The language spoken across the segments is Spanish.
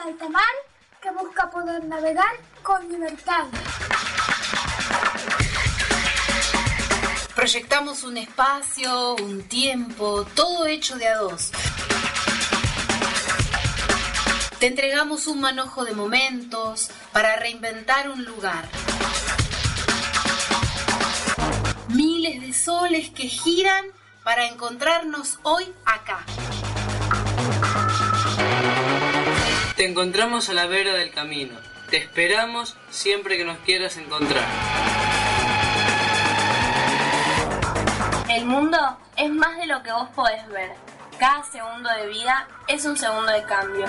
en alta mar que busca poder navegar con libertad. Proyectamos un espacio, un tiempo, todo hecho de a dos. Te entregamos un manojo de momentos para reinventar un lugar. Miles de soles que giran para encontrarnos hoy acá. Te encontramos a la vera del camino. Te esperamos siempre que nos quieras encontrar. El mundo es más de lo que vos podés ver. Cada segundo de vida es un segundo de cambio.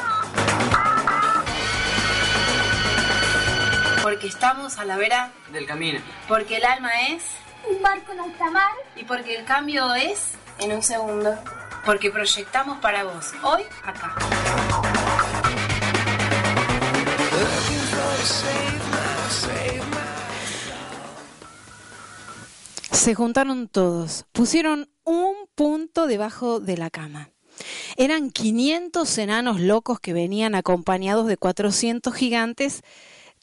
Porque estamos a la vera Del camino. Porque el alma es Un barco en alta mar y porque el cambio es En un segundo. porque proyectamos para vos hoy acá. Se juntaron todos, pusieron un punto debajo de la cama. Eran 500 enanos locos que venían acompañados de 400 gigantes,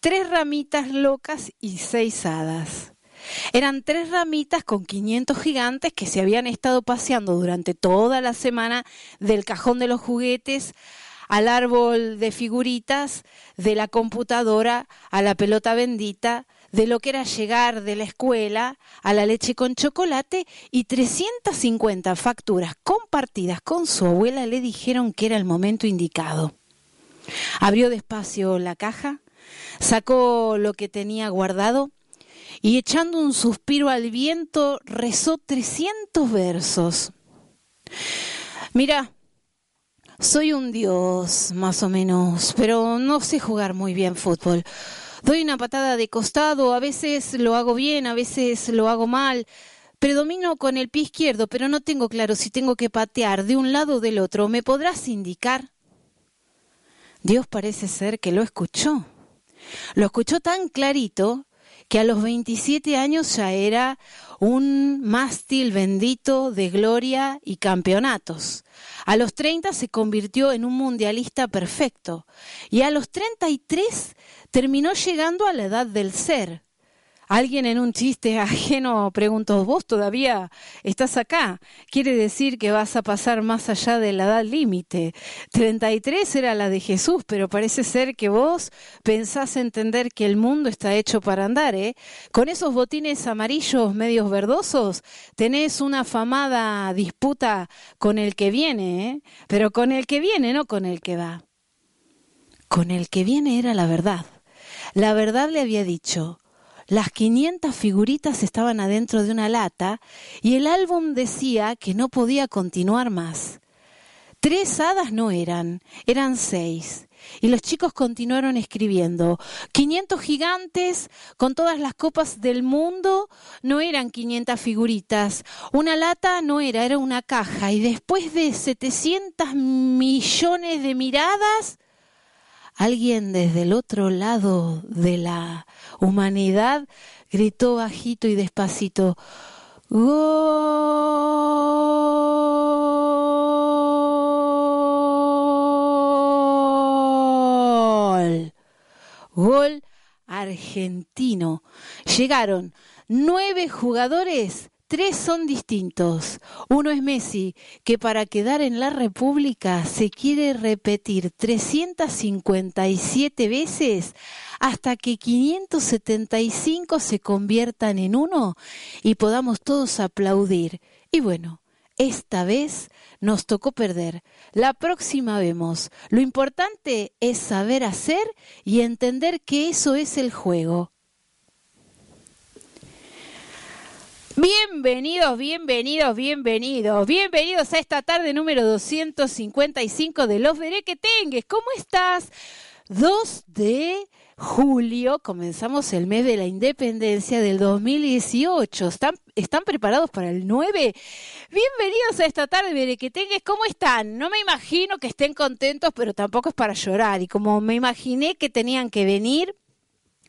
tres ramitas locas y seis hadas. Eran tres ramitas con 500 gigantes que se habían estado paseando durante toda la semana del cajón de los juguetes al árbol de figuritas, de la computadora a la pelota bendita, de lo que era llegar de la escuela a la leche con chocolate y 350 facturas compartidas con su abuela le dijeron que era el momento indicado. Abrió despacio la caja, sacó lo que tenía guardado y echando un suspiro al viento rezó 300 versos. Mira, soy un dios, más o menos, pero no sé jugar muy bien fútbol. Doy una patada de costado, a veces lo hago bien, a veces lo hago mal. Predomino con el pie izquierdo, pero no tengo claro si tengo que patear de un lado o del otro. ¿Me podrás indicar? Dios parece ser que lo escuchó. Lo escuchó tan clarito que a los 27 años ya era un mástil bendito de gloria y campeonatos. A los 30 se convirtió en un mundialista perfecto y a los 33 terminó llegando a la edad del ser. Alguien en un chiste ajeno preguntó, ¿vos todavía estás acá? Quiere decir que vas a pasar más allá de la edad límite. 33 era la de Jesús, pero parece ser que vos pensás entender que el mundo está hecho para andar, ¿eh? Con esos botines amarillos medios verdosos tenés una afamada disputa con el que viene, ¿eh? Pero con el que viene, no con el que va. Con el que viene era la verdad. La verdad le había dicho, las 500 figuritas estaban adentro de una lata y el álbum decía que no podía continuar más. Tres hadas no eran, eran seis. Y los chicos continuaron escribiendo. 500 gigantes con todas las copas del mundo no eran 500 figuritas. Una lata no era, era una caja. Y después de 700 millones de miradas, alguien desde el otro lado de la humanidad gritó bajito y despacito, ¡Gol! Gol argentino. Llegaron nueve jugadores Tres son distintos. Uno es Messi, que para quedar en la República se quiere repetir 357 veces hasta que 575 se conviertan en uno y podamos todos aplaudir. Y bueno, esta vez nos tocó perder. La próxima vemos. Lo importante es saber hacer y entender que eso es el juego. Bienvenidos, bienvenidos, bienvenidos, bienvenidos a esta tarde número 255 de Los Veré que Tengues. ¿Cómo estás? 2 de julio comenzamos el mes de la independencia del 2018. ¿Están, ¿Están preparados para el 9? Bienvenidos a esta tarde, Veré que Tengues. ¿Cómo están? No me imagino que estén contentos, pero tampoco es para llorar. Y como me imaginé que tenían que venir,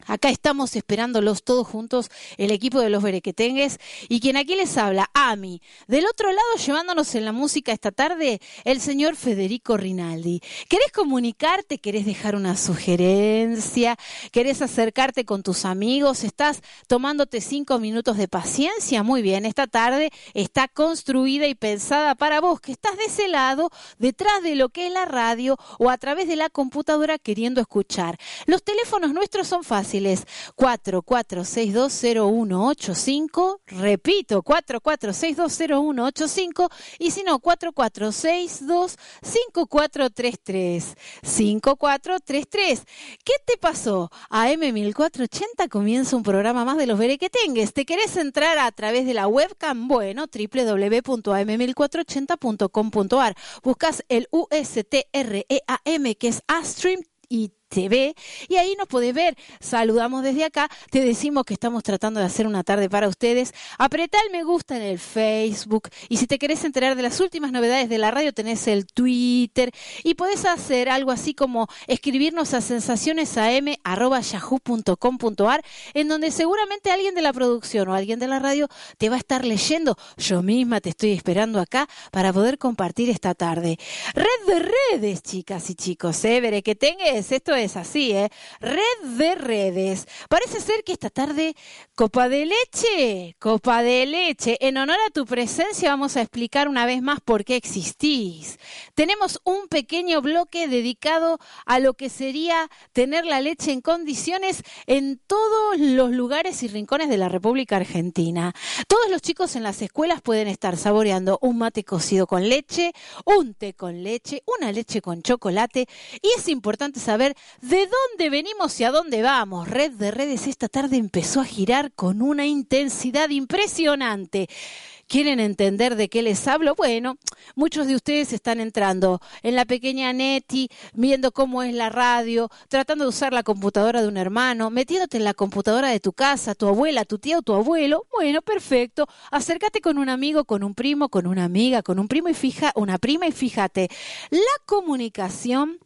Acá estamos esperándolos todos juntos, el equipo de los Berequetengues y quien aquí les habla, Ami. Del otro lado, llevándonos en la música esta tarde, el señor Federico Rinaldi. ¿Querés comunicarte? ¿Querés dejar una sugerencia? ¿Querés acercarte con tus amigos? ¿Estás tomándote cinco minutos de paciencia? Muy bien, esta tarde está construida y pensada para vos, que estás de ese lado, detrás de lo que es la radio o a través de la computadora queriendo escuchar. Los teléfonos nuestros son fáciles fáciles. 44620185, repito, 44620185 y si no, 44625433. 5433. ¿Qué te pasó? A M1480 comienza un programa más de los Berequetengues. ¿Te querés entrar a través de la webcam? Bueno, www.am1480.com.ar. Buscas el USTREAM que es Astream y TV y ahí nos podés ver. Saludamos desde acá, te decimos que estamos tratando de hacer una tarde para ustedes. Apretá el me gusta en el Facebook y si te querés enterar de las últimas novedades de la radio tenés el Twitter y podés hacer algo así como escribirnos a sensacionesam@yahoo.com.ar en donde seguramente alguien de la producción o alguien de la radio te va a estar leyendo. Yo misma te estoy esperando acá para poder compartir esta tarde. Red de redes, chicas y chicos, ¿eh? Veré que tengas esto es así, ¿eh? Red de redes. Parece ser que esta tarde, copa de leche, copa de leche. En honor a tu presencia vamos a explicar una vez más por qué existís. Tenemos un pequeño bloque dedicado a lo que sería tener la leche en condiciones en todos los lugares y rincones de la República Argentina. Todos los chicos en las escuelas pueden estar saboreando un mate cocido con leche, un té con leche, una leche con chocolate y es importante saber ¿De dónde venimos y a dónde vamos? Red de Redes esta tarde empezó a girar con una intensidad impresionante. ¿Quieren entender de qué les hablo? Bueno, muchos de ustedes están entrando en la pequeña Neti, viendo cómo es la radio, tratando de usar la computadora de un hermano, metiéndote en la computadora de tu casa, tu abuela, tu tía o tu abuelo. Bueno, perfecto. Acércate con un amigo, con un primo, con una amiga, con un primo y fija, una prima y fíjate, la comunicación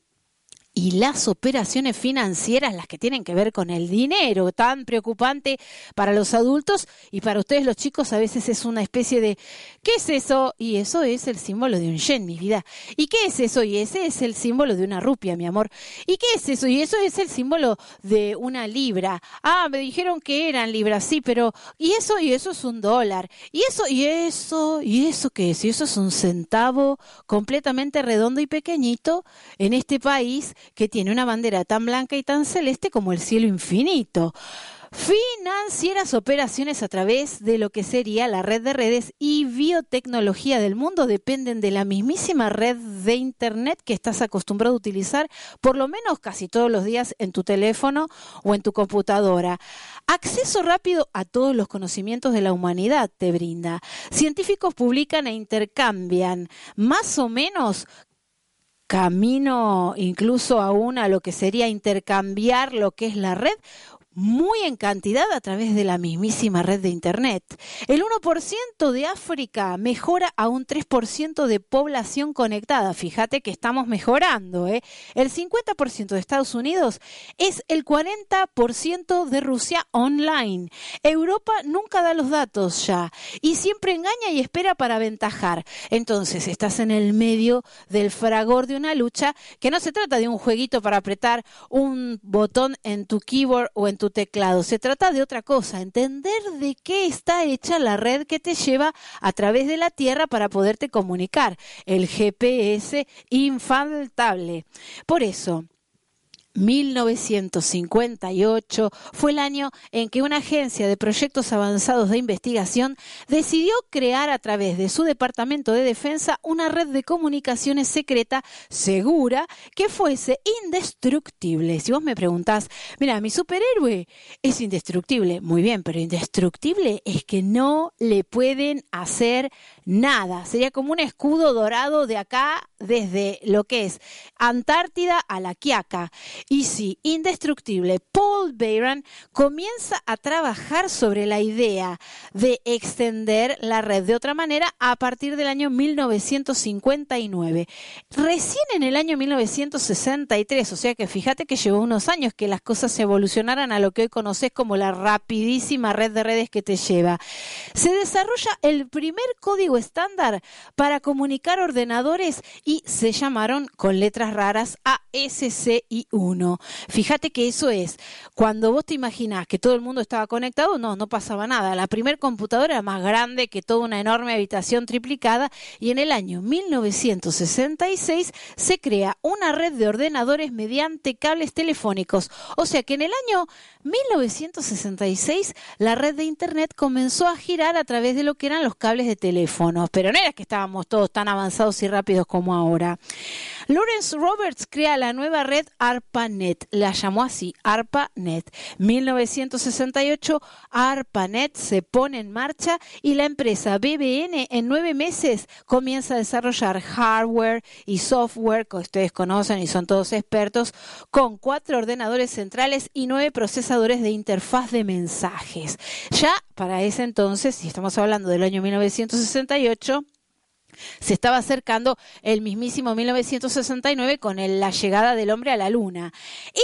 y las operaciones financieras, las que tienen que ver con el dinero, tan preocupante para los adultos y para ustedes los chicos a veces es una especie de ¿qué es eso? Y eso es el símbolo de un yen, mi vida. ¿Y qué es eso? Y ese es el símbolo de una rupia, mi amor. ¿Y qué es eso? Y eso es el símbolo de una libra. Ah, me dijeron que eran libras, sí, pero ¿y eso? Y eso es un dólar. ¿Y eso? Y eso? ¿Y eso qué es? Y eso es un centavo completamente redondo y pequeñito en este país que tiene una bandera tan blanca y tan celeste como el cielo infinito. Financieras operaciones a través de lo que sería la red de redes y biotecnología del mundo dependen de la mismísima red de Internet que estás acostumbrado a utilizar por lo menos casi todos los días en tu teléfono o en tu computadora. Acceso rápido a todos los conocimientos de la humanidad te brinda. Científicos publican e intercambian más o menos camino incluso aún a lo que sería intercambiar lo que es la red muy en cantidad a través de la mismísima red de Internet. El 1% de África mejora a un 3% de población conectada. Fíjate que estamos mejorando. ¿eh? El 50% de Estados Unidos es el 40% de Rusia online. Europa nunca da los datos ya y siempre engaña y espera para aventajar. Entonces estás en el medio del fragor de una lucha que no se trata de un jueguito para apretar un botón en tu keyboard o en tu tu teclado. Se trata de otra cosa, entender de qué está hecha la red que te lleva a través de la Tierra para poderte comunicar. El GPS infaltable. Por eso, 1958 fue el año en que una agencia de proyectos avanzados de investigación decidió crear a través de su Departamento de Defensa una red de comunicaciones secreta segura que fuese indestructible. Si vos me preguntás, mira, mi superhéroe es indestructible, muy bien, pero indestructible es que no le pueden hacer nada. Sería como un escudo dorado de acá desde lo que es Antártida a la Quiaca. Y sí, indestructible, Paul Bayron comienza a trabajar sobre la idea de extender la red de otra manera a partir del año 1959. Recién en el año 1963, o sea que fíjate que llevó unos años que las cosas se evolucionaran a lo que hoy conoces como la rapidísima red de redes que te lleva. Se desarrolla el primer código estándar para comunicar ordenadores y se llamaron con letras raras ASCII1. Fíjate que eso es, cuando vos te imaginás que todo el mundo estaba conectado, no, no pasaba nada. La primer computadora era más grande que toda una enorme habitación triplicada y en el año 1966 se crea una red de ordenadores mediante cables telefónicos. O sea que en el año 1966 la red de Internet comenzó a girar a través de lo que eran los cables de teléfono, pero no era que estábamos todos tan avanzados y rápidos como ahora. Lawrence Roberts crea la nueva red ARPANET, la llamó así, ARPANET. 1968, ARPANET se pone en marcha y la empresa BBN en nueve meses comienza a desarrollar hardware y software que ustedes conocen y son todos expertos, con cuatro ordenadores centrales y nueve procesadores de interfaz de mensajes. Ya para ese entonces, si estamos hablando del año 1968, se estaba acercando el mismísimo 1969 con la llegada del hombre a la luna.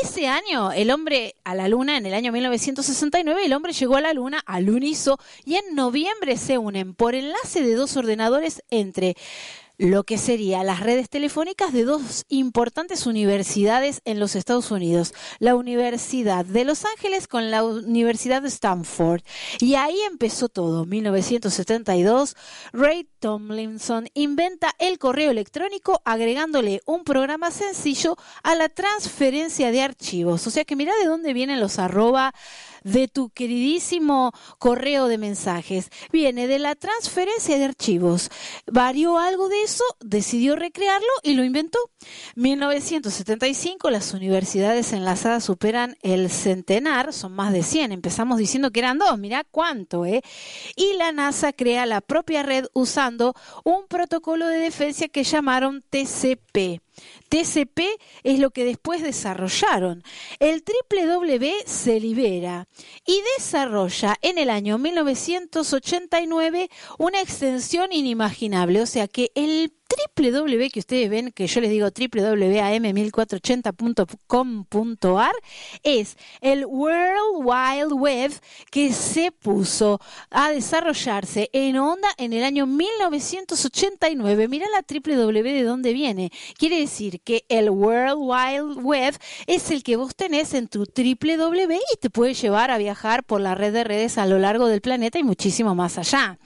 Ese año, el hombre a la luna, en el año 1969, el hombre llegó a la luna, alunizó, y en noviembre se unen por enlace de dos ordenadores entre lo que sería las redes telefónicas de dos importantes universidades en los Estados Unidos, la Universidad de Los Ángeles con la Universidad de Stanford. Y ahí empezó todo. 1972, Ray Tomlinson inventa el correo electrónico agregándole un programa sencillo a la transferencia de archivos. O sea que mira de dónde vienen los arroba de tu queridísimo correo de mensajes. Viene de la transferencia de archivos. Varió algo de eso, decidió recrearlo y lo inventó. 1975 las universidades enlazadas superan el centenar, son más de 100. Empezamos diciendo que eran dos, mira cuánto, ¿eh? Y la NASA crea la propia red usando un protocolo de defensa que llamaron TCP. TCP es lo que después desarrollaron. El W se libera y desarrolla en el año 1989 una extensión inimaginable, o sea que el www que ustedes ven, que yo les digo www.am1480.com.ar, es el World Wide Web que se puso a desarrollarse en onda en el año 1989. Mira la www de dónde viene. Quiere decir que el World Wide Web es el que vos tenés en tu www y te puede llevar a viajar por la red de redes a lo largo del planeta y muchísimo más allá.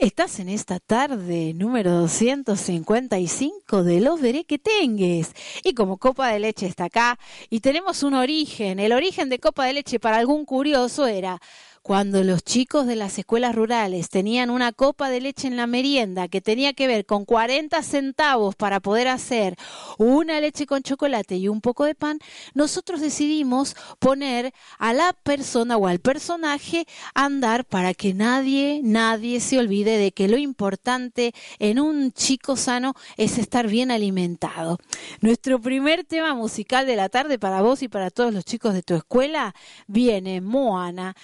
Estás en esta tarde número 255 de Los que Tengues. Y como Copa de Leche está acá, y tenemos un origen, el origen de Copa de Leche para algún curioso era cuando los chicos de las escuelas rurales tenían una copa de leche en la merienda que tenía que ver con 40 centavos para poder hacer una leche con chocolate y un poco de pan, nosotros decidimos poner a la persona o al personaje a andar para que nadie, nadie se olvide de que lo importante en un chico sano es estar bien alimentado. Nuestro primer tema musical de la tarde para vos y para todos los chicos de tu escuela viene Moana.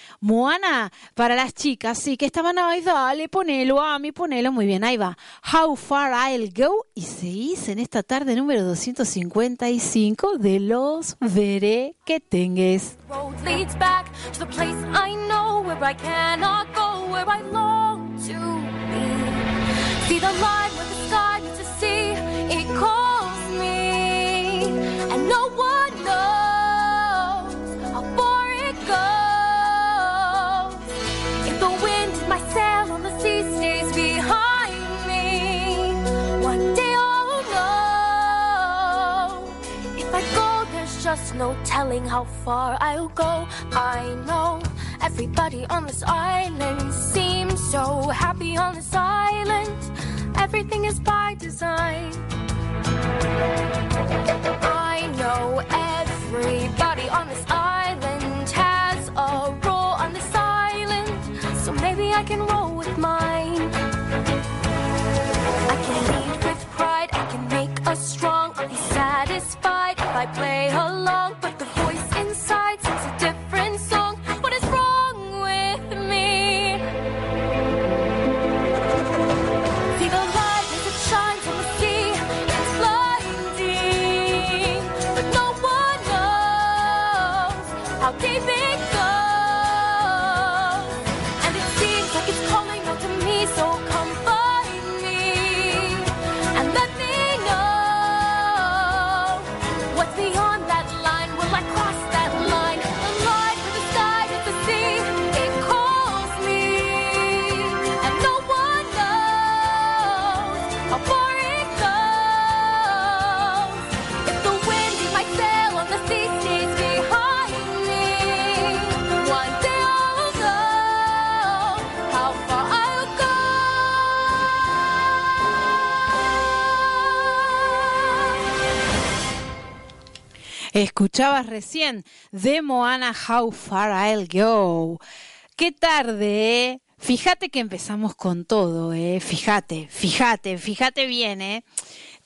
Moana para las chicas, sí, que estaban ahí, dale, ponelo, a mí, ponelo, muy bien, ahí va. How Far I'll Go, y se hizo en esta tarde número 255 de Los Veré que Tengues. See the line where the sky meets the sea, it calls me, and no one knows stays behind me, one day I'll know. If I go, there's just no telling how far I'll go. I know everybody on this island seems so happy on this island. Everything is by design. I know everybody on this island has a role on this island, so maybe I can roll Escuchabas recién de Moana How Far I'll Go. Qué tarde, ¿eh? Fíjate que empezamos con todo, ¿eh? Fíjate, fíjate, fíjate bien, ¿eh?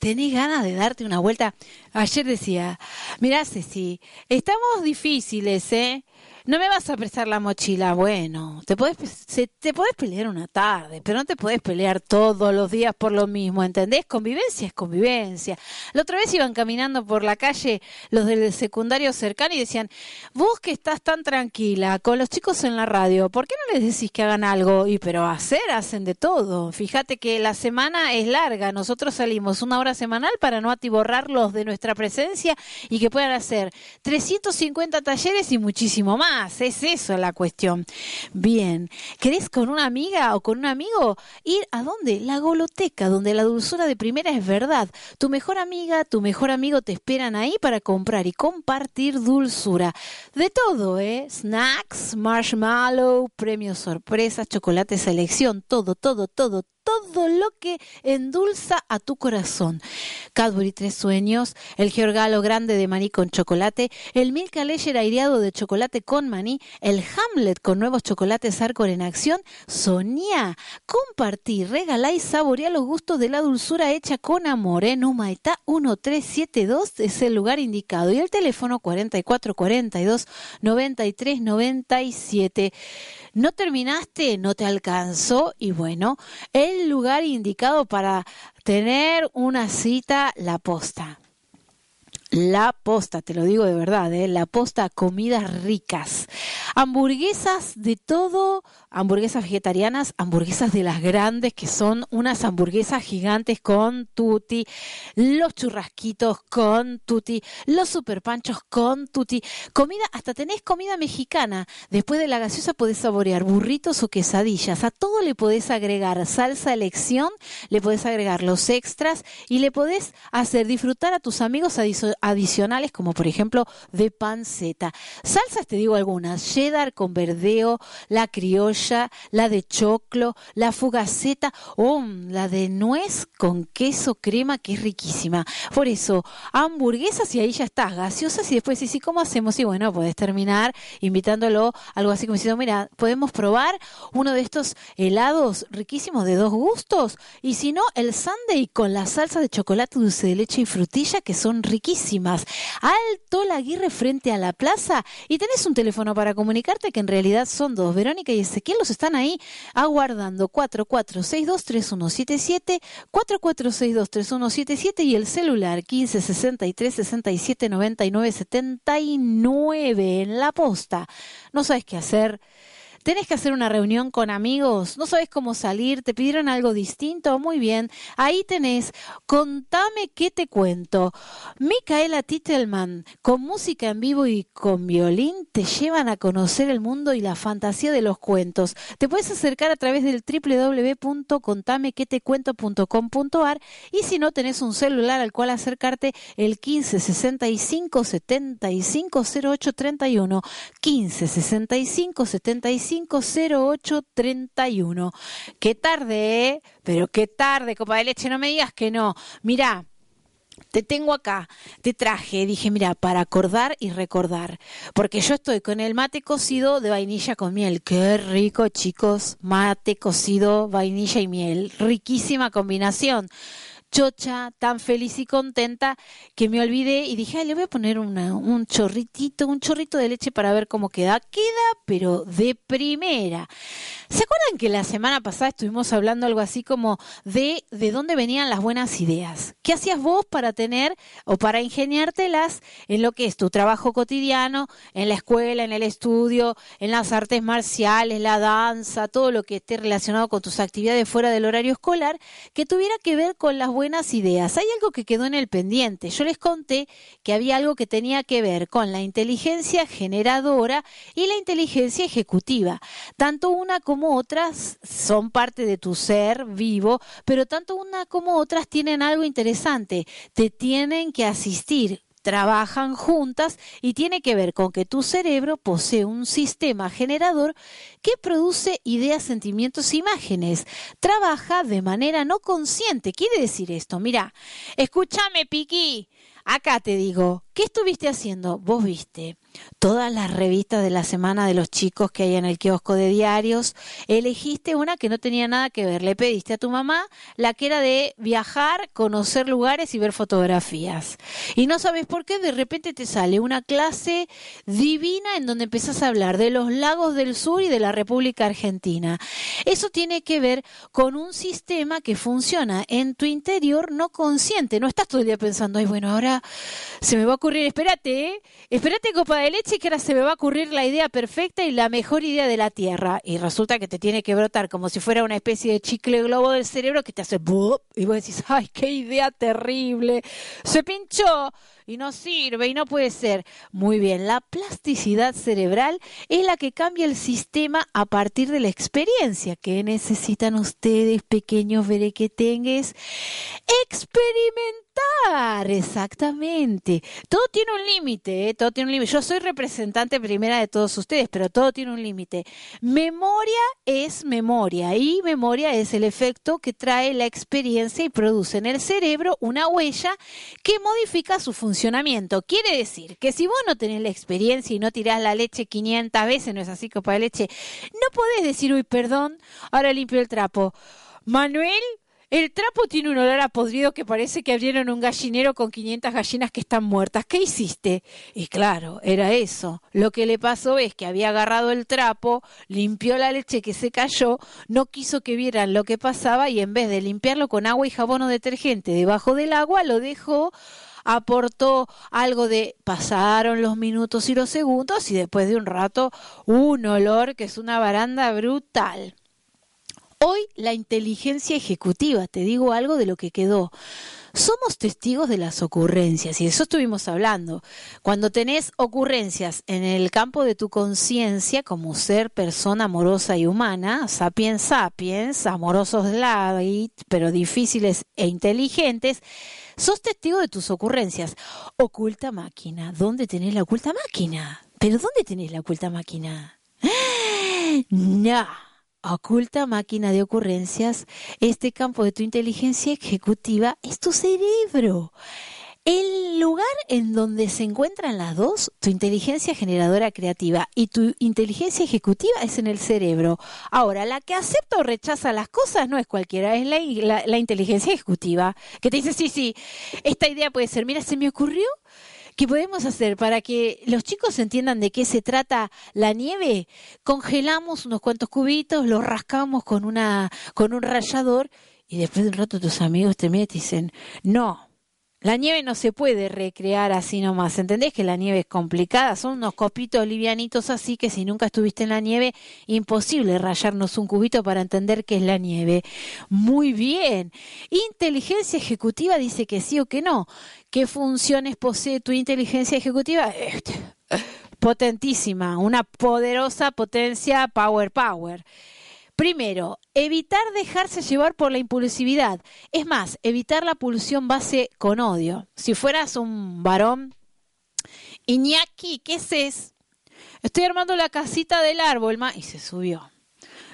tenés ganas de darte una vuelta. Ayer decía, mirá Ceci, estamos difíciles, ¿eh? No me vas a prestar la mochila. Bueno, te puedes te podés pelear una tarde, pero no te podés pelear todos los días por lo mismo, ¿entendés? Convivencia es convivencia. La otra vez iban caminando por la calle los del secundario cercano y decían, vos que estás tan tranquila con los chicos en la radio, ¿por qué no les decís que hagan algo? Y pero hacer, hacen de todo. Fíjate que la semana es larga, nosotros salimos una hora semanal para no atiborrarlos de nuestra presencia y que puedan hacer 350 talleres y muchísimo más es eso la cuestión. Bien, ¿querés con una amiga o con un amigo ir a dónde? La goloteca, donde la dulzura de primera es verdad. Tu mejor amiga, tu mejor amigo te esperan ahí para comprar y compartir dulzura. De todo, ¿eh? Snacks, marshmallow, premios sorpresas, chocolate selección, todo, todo, todo, todo lo que endulza a tu corazón. Cadbury Tres Sueños, el Georgalo Grande de maní con chocolate, el Milka Leyer aireado de chocolate con maní, el Hamlet con nuevos chocolates Arcor en acción. Sonia, compartir, regalar y saborear los gustos de la dulzura hecha con amor. En Humaitá 1372 es el lugar indicado y el teléfono 4442 9397. ¿No terminaste? ¿No te alcanzó? Y bueno, el lugar indicado para tener una cita, la posta. La posta, te lo digo de verdad, ¿eh? la posta, comidas ricas. Hamburguesas de todo, hamburguesas vegetarianas, hamburguesas de las grandes, que son unas hamburguesas gigantes con tutti, los churrasquitos con tutti, los superpanchos con tutti. Comida, hasta tenés comida mexicana. Después de la gaseosa podés saborear burritos o quesadillas. A todo le podés agregar salsa elección, le podés agregar los extras y le podés hacer disfrutar a tus amigos como por ejemplo de panceta. Salsas, te digo algunas, cheddar con verdeo, la criolla, la de choclo, la fugaceta o la de nuez con queso crema, que es riquísima. Por eso, hamburguesas y ahí ya estás, gaseosas y después, ¿y sí, cómo hacemos? Y bueno, puedes terminar invitándolo algo así como diciendo, mira, podemos probar uno de estos helados riquísimos de dos gustos y si no, el sundae con la salsa de chocolate, dulce de leche y frutilla que son riquísimas Alto la Aguirre frente a la plaza y tenés un teléfono para comunicarte que en realidad son dos. Verónica y Ezequiel los están ahí aguardando 44623177, 44623177 y el celular 1563 67 99 79 en la posta. No sabes qué hacer tenés que hacer una reunión con amigos, no sabes cómo salir, te pidieron algo distinto, muy bien, ahí tenés, contame qué te cuento. Micaela Titelman, con música en vivo y con violín, te llevan a conocer el mundo y la fantasía de los cuentos. Te puedes acercar a través del www.contamequetecuento.com.ar y si no tenés un celular al cual acercarte, el 15 65 75 08 31, 15 65 75 50831. Qué tarde, ¿eh? Pero qué tarde, copa de leche, no me digas que no. Mira, te tengo acá, te traje, dije, mira, para acordar y recordar, porque yo estoy con el mate cocido de vainilla con miel. Qué rico, chicos, mate cocido, vainilla y miel. Riquísima combinación chocha, tan feliz y contenta que me olvidé y dije, Ay, le voy a poner una, un chorritito, un chorrito de leche para ver cómo queda. Queda, pero de primera. ¿Se acuerdan que la semana pasada estuvimos hablando algo así como de de dónde venían las buenas ideas? ¿Qué hacías vos para tener o para ingeniártelas en lo que es tu trabajo cotidiano, en la escuela, en el estudio, en las artes marciales, la danza, todo lo que esté relacionado con tus actividades fuera del horario escolar, que tuviera que ver con las buenas ideas. Hay algo que quedó en el pendiente. Yo les conté que había algo que tenía que ver con la inteligencia generadora y la inteligencia ejecutiva. Tanto una como otras son parte de tu ser vivo, pero tanto una como otras tienen algo interesante. Te tienen que asistir trabajan juntas y tiene que ver con que tu cerebro posee un sistema generador que produce ideas, sentimientos, imágenes. Trabaja de manera no consciente. Quiere decir esto, mira, escúchame, Piqui. Acá te digo, ¿qué estuviste haciendo? Vos viste todas las revistas de la semana de los chicos que hay en el kiosco de diarios, elegiste una que no tenía nada que ver, le pediste a tu mamá la que era de viajar, conocer lugares y ver fotografías. Y no sabes por qué, de repente te sale una clase divina en donde empezás a hablar de los lagos del sur y de la República Argentina. Eso tiene que ver con un sistema que funciona en tu interior no consciente, no estás todo el día pensando, ay, bueno, ahora se me va a ocurrir, espérate, ¿eh? espérate, copa de leche, que ahora se me va a ocurrir la idea perfecta y la mejor idea de la Tierra. Y resulta que te tiene que brotar como si fuera una especie de chicle globo del cerebro que te hace y vos decís, ay, qué idea terrible. Se pinchó y no sirve y no puede ser. Muy bien, la plasticidad cerebral es la que cambia el sistema a partir de la experiencia que necesitan ustedes, pequeños verequetengues. Experimentar, exactamente. Todo tiene un límite, ¿eh? todo tiene un límite. Yo soy representante primera de todos ustedes, pero todo tiene un límite. Memoria es memoria y memoria es el efecto que trae la experiencia y produce en el cerebro una huella que modifica su Quiere decir que si vos no tenés la experiencia y no tirás la leche 500 veces, no es así, copa de leche, no podés decir, uy, perdón, ahora limpio el trapo. Manuel, el trapo tiene un olor a podrido que parece que abrieron un gallinero con 500 gallinas que están muertas. ¿Qué hiciste? Y claro, era eso. Lo que le pasó es que había agarrado el trapo, limpió la leche que se cayó, no quiso que vieran lo que pasaba y en vez de limpiarlo con agua y jabón o detergente debajo del agua, lo dejó aportó algo de pasaron los minutos y los segundos y después de un rato un olor que es una baranda brutal. Hoy la inteligencia ejecutiva, te digo algo de lo que quedó. Somos testigos de las ocurrencias y de eso estuvimos hablando. Cuando tenés ocurrencias en el campo de tu conciencia como ser persona amorosa y humana, sapiens sapiens, amorosos light, pero difíciles e inteligentes, sos testigo de tus ocurrencias. Oculta máquina. ¿Dónde tenés la oculta máquina? ¿Pero dónde tenés la oculta máquina? No oculta máquina de ocurrencias, este campo de tu inteligencia ejecutiva es tu cerebro. El lugar en donde se encuentran las dos, tu inteligencia generadora creativa y tu inteligencia ejecutiva es en el cerebro. Ahora, la que acepta o rechaza las cosas no es cualquiera, es la, la inteligencia ejecutiva, que te dice, sí, sí, esta idea puede ser, mira, se me ocurrió ¿Qué podemos hacer para que los chicos entiendan de qué se trata la nieve? Congelamos unos cuantos cubitos, los rascamos con una con un rallador y después de un rato tus amigos te meten y dicen, "No, la nieve no se puede recrear así nomás, ¿entendés que la nieve es complicada? Son unos copitos livianitos así que si nunca estuviste en la nieve, imposible rayarnos un cubito para entender qué es la nieve. Muy bien. Inteligencia ejecutiva dice que sí o que no. ¿Qué funciones posee tu inteligencia ejecutiva? Este, potentísima, una poderosa potencia power power. Primero, evitar dejarse llevar por la impulsividad. Es más, evitar la pulsión base con odio. Si fueras un varón, Iñaki, ¿qué es? Estoy armando la casita del árbol, ma y se subió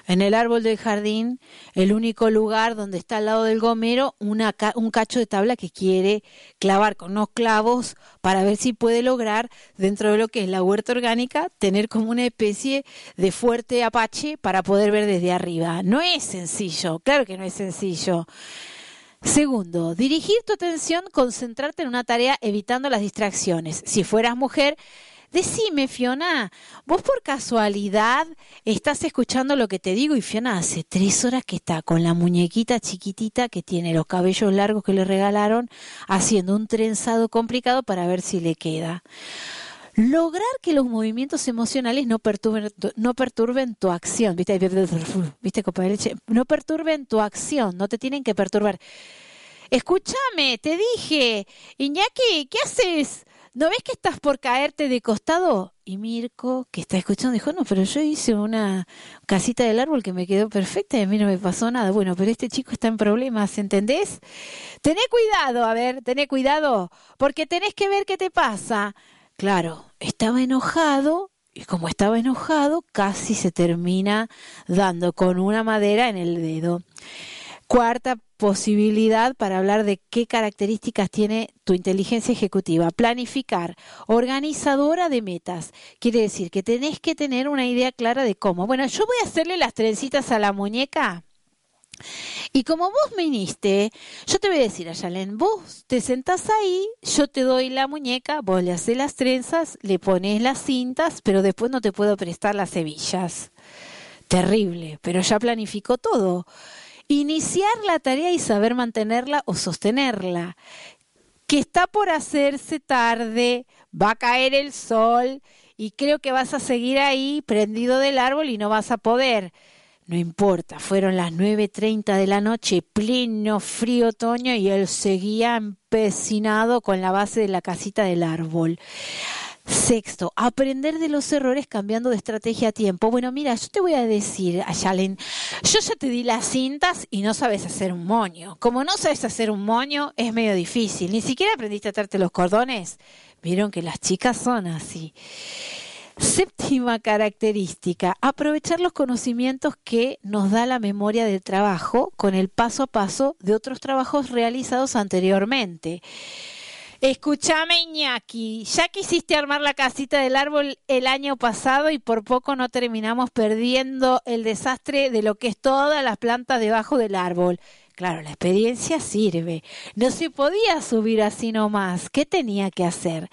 en el árbol del jardín, el único lugar donde está al lado del gomero, una, un cacho de tabla que quiere clavar con unos clavos para ver si puede lograr, dentro de lo que es la huerta orgánica, tener como una especie de fuerte apache para poder ver desde arriba. No es sencillo, claro que no es sencillo. Segundo, dirigir tu atención, concentrarte en una tarea evitando las distracciones. Si fueras mujer, Decime, Fiona, vos por casualidad estás escuchando lo que te digo y Fiona hace tres horas que está con la muñequita chiquitita que tiene los cabellos largos que le regalaron haciendo un trenzado complicado para ver si le queda. Lograr que los movimientos emocionales no perturben, no perturben tu acción, ¿viste? ¿Viste, leche? No perturben tu acción, no te tienen que perturbar. Escúchame, te dije, Iñaki, ¿qué haces? ¿No ves que estás por caerte de costado? Y Mirko, que está escuchando, dijo, no, pero yo hice una casita del árbol que me quedó perfecta y a mí no me pasó nada. Bueno, pero este chico está en problemas, ¿entendés? Tené cuidado, a ver, tené cuidado, porque tenés que ver qué te pasa. Claro, estaba enojado y como estaba enojado, casi se termina dando con una madera en el dedo. Cuarta posibilidad para hablar de qué características tiene tu inteligencia ejecutiva. Planificar, organizadora de metas. Quiere decir que tenés que tener una idea clara de cómo. Bueno, yo voy a hacerle las trencitas a la muñeca. Y como vos viniste, yo te voy a decir, Ayalen, vos te sentás ahí, yo te doy la muñeca, vos le haces las trenzas, le pones las cintas, pero después no te puedo prestar las hebillas. Terrible, pero ya planificó todo. Iniciar la tarea y saber mantenerla o sostenerla. Que está por hacerse tarde, va a caer el sol y creo que vas a seguir ahí prendido del árbol y no vas a poder. No importa, fueron las 9.30 de la noche, pleno frío otoño y él seguía empecinado con la base de la casita del árbol. Sexto, aprender de los errores cambiando de estrategia a tiempo. Bueno, mira, yo te voy a decir, Ayalen, yo ya te di las cintas y no sabes hacer un moño. Como no sabes hacer un moño, es medio difícil. Ni siquiera aprendiste a atarte los cordones. Vieron que las chicas son así. Séptima característica, aprovechar los conocimientos que nos da la memoria del trabajo con el paso a paso de otros trabajos realizados anteriormente. Escúchame, Iñaki, ya quisiste armar la casita del árbol el año pasado y por poco no terminamos perdiendo el desastre de lo que es todas las plantas debajo del árbol. Claro, la experiencia sirve. No se podía subir así nomás. ¿Qué tenía que hacer?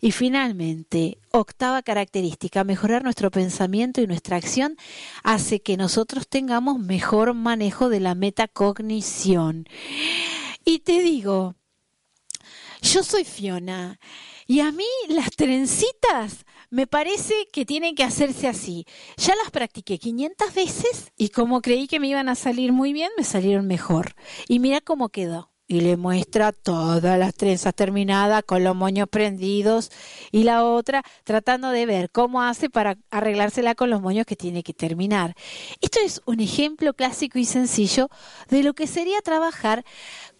Y finalmente, octava característica, mejorar nuestro pensamiento y nuestra acción hace que nosotros tengamos mejor manejo de la metacognición. Y te digo, yo soy Fiona y a mí las trencitas me parece que tienen que hacerse así. Ya las practiqué 500 veces y como creí que me iban a salir muy bien, me salieron mejor. Y mira cómo quedó. Y le muestra todas las trenzas terminadas con los moños prendidos y la otra tratando de ver cómo hace para arreglársela con los moños que tiene que terminar. Esto es un ejemplo clásico y sencillo de lo que sería trabajar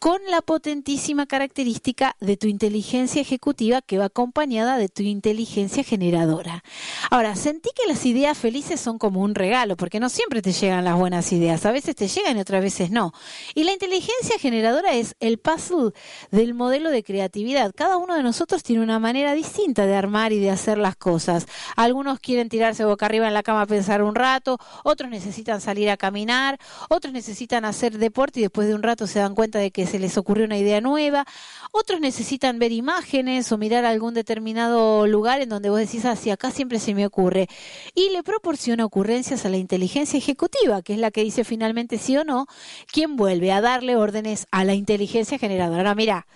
con la potentísima característica de tu inteligencia ejecutiva que va acompañada de tu inteligencia generadora. Ahora, sentí que las ideas felices son como un regalo, porque no siempre te llegan las buenas ideas, a veces te llegan y otras veces no. Y la inteligencia generadora es el puzzle del modelo de creatividad. Cada uno de nosotros tiene una manera distinta de armar y de hacer las cosas. Algunos quieren tirarse boca arriba en la cama a pensar un rato, otros necesitan salir a caminar, otros necesitan hacer deporte y después de un rato se dan cuenta de que se les ocurrió una idea nueva, otros necesitan ver imágenes o mirar algún determinado lugar en donde vos decís, así ah, acá siempre se me ocurre, y le proporciona ocurrencias a la inteligencia ejecutiva, que es la que dice finalmente sí o no, quien vuelve a darle órdenes a la inteligencia generadora. Ahora, mira,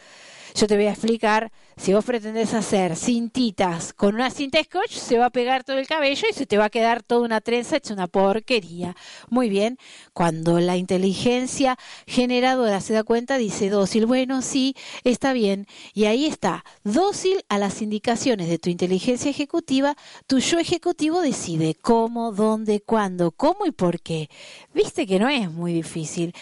yo te voy a explicar si vos pretendés hacer cintitas con una cinta scotch, se va a pegar todo el cabello y se te va a quedar toda una trenza hecha una porquería. Muy bien, cuando la inteligencia generadora se da cuenta, dice dócil, bueno, sí, está bien. Y ahí está, dócil a las indicaciones de tu inteligencia ejecutiva, tu yo ejecutivo decide cómo, dónde, cuándo, cómo y por qué. Viste que no es muy difícil.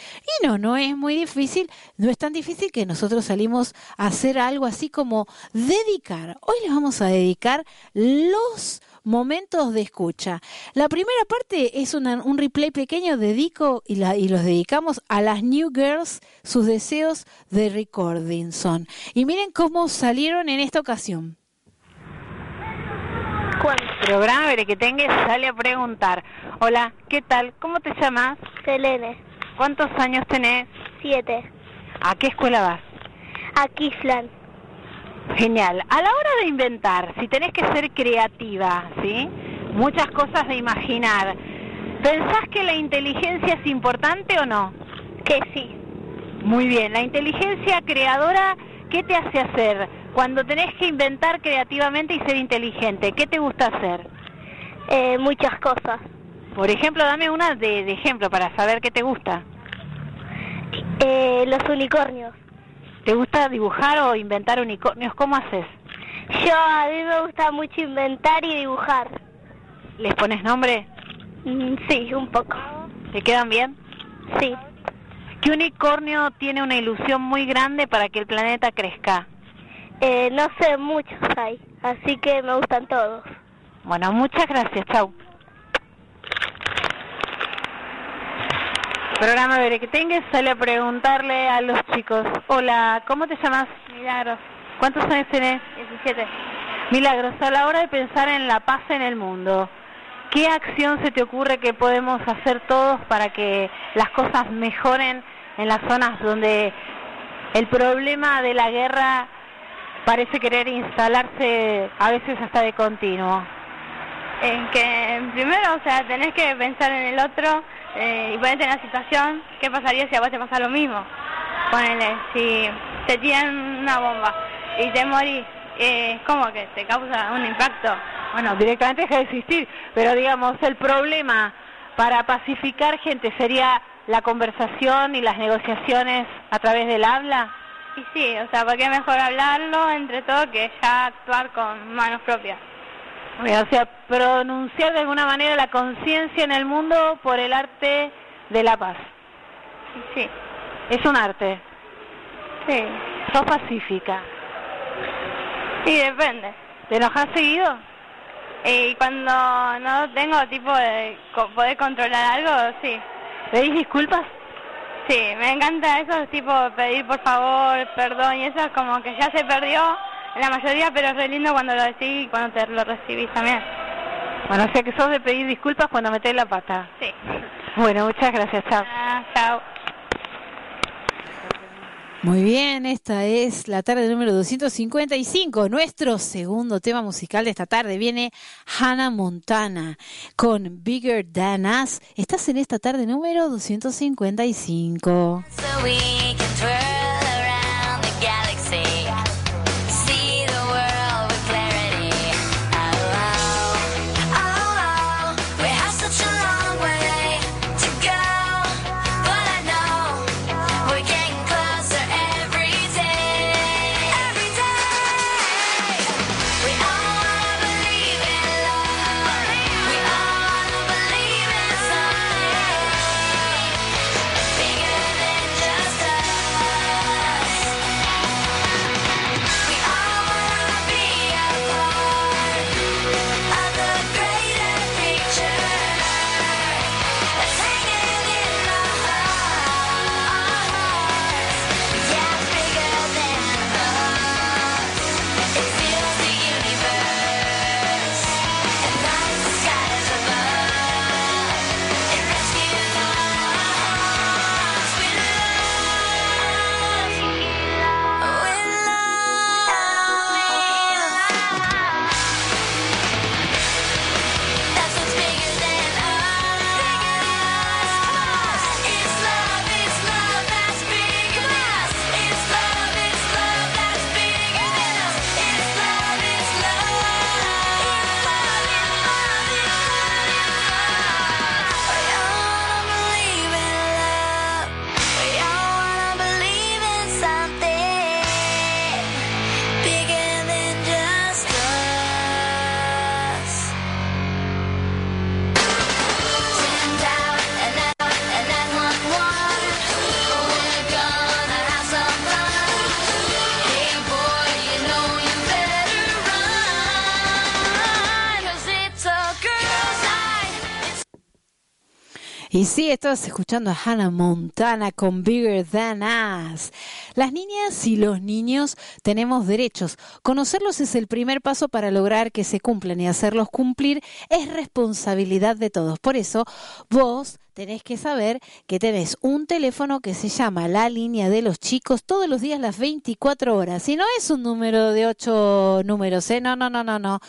Y no, no es muy difícil, no es tan difícil que nosotros salimos a hacer algo así como dedicar. Hoy les vamos a dedicar los momentos de escucha. La primera parte es un replay pequeño, dedico y, y, los dedicamos a las New Girls, sus deseos de recording son. Y miren cómo salieron en esta ocasión. Cuando programa que tengas sale a preguntar, hola, ¿qué tal? ¿Cómo te llamas? Selene. ¿Cuántos años tenés? Siete. ¿A qué escuela vas? A Kisland. Genial. A la hora de inventar, si tenés que ser creativa, ¿sí? Muchas cosas de imaginar. ¿Pensás que la inteligencia es importante o no? Que sí. Muy bien. La inteligencia creadora, ¿qué te hace hacer? Cuando tenés que inventar creativamente y ser inteligente, ¿qué te gusta hacer? Eh, muchas cosas. Por ejemplo, dame una de, ejemplo para saber qué te gusta. Eh, los unicornios. ¿Te gusta dibujar o inventar unicornios? ¿Cómo haces? Yo a mí me gusta mucho inventar y dibujar. ¿Les pones nombre? Mm, Sí, un poco. ¿Te quedan bien? Sí. ¿Qué unicornio tiene una ilusión muy grande para que el planeta crezca? Eh, no sé, muchos hay, así que me gustan todos. Bueno, muchas gracias, chau. Programa Bere que tengas sale a preguntarle a los chicos. Hola, ¿cómo te llamas? Milagros. ¿Cuántos años tenés? 17. Milagros, a la hora de pensar en la paz en el mundo, ¿qué acción se te ocurre que podemos hacer todos para que las cosas mejoren en las zonas donde el problema de la guerra parece querer instalarse a veces hasta de continuo? En que primero, o sea, tenés que pensar en el otro eh, y ponerte en la situación, ¿qué pasaría si a vos te pasa lo mismo? Ponele, si te tiran una bomba y te morís, eh, ¿cómo que te causa un impacto? Bueno, directamente deja de existir, pero digamos, el problema para pacificar gente sería la conversación y las negociaciones a través del habla. Y sí, o sea, porque es mejor hablarlo entre todo que ya actuar con manos propias. O sea, pronunciar de alguna manera la conciencia en el mundo por el arte de la paz. Sí, Es un arte. sí, Sos pacífica. sí, depende. ¿Te enojas seguido? Y cuando no tengo tipo de co- poder controlar algo, sí. ¿Pedís disculpas? Sí, me encanta eso, tipo pedir por favor, perdón y eso es como que ya se perdió la mayoría, pero es re lindo cuando lo decís y cuando te lo recibís también. Bueno, o sea que sos de pedir disculpas cuando metés la pata. Sí. Bueno, muchas gracias, chao. Ah, chao. Muy bien, esta es la tarde número 255. Nuestro segundo tema musical de esta tarde viene Hannah Montana con Bigger Than Us. Estás en esta tarde número 255. So Y sí, estabas escuchando a Hannah Montana con Bigger Than Us. Las niñas y los niños tenemos derechos. Conocerlos es el primer paso para lograr que se cumplan y hacerlos cumplir es responsabilidad de todos. Por eso, vos tenés que saber que tenés un teléfono que se llama la línea de los chicos todos los días las 24 horas. Y no es un número de ocho números, ¿eh? No, no, no, no, no.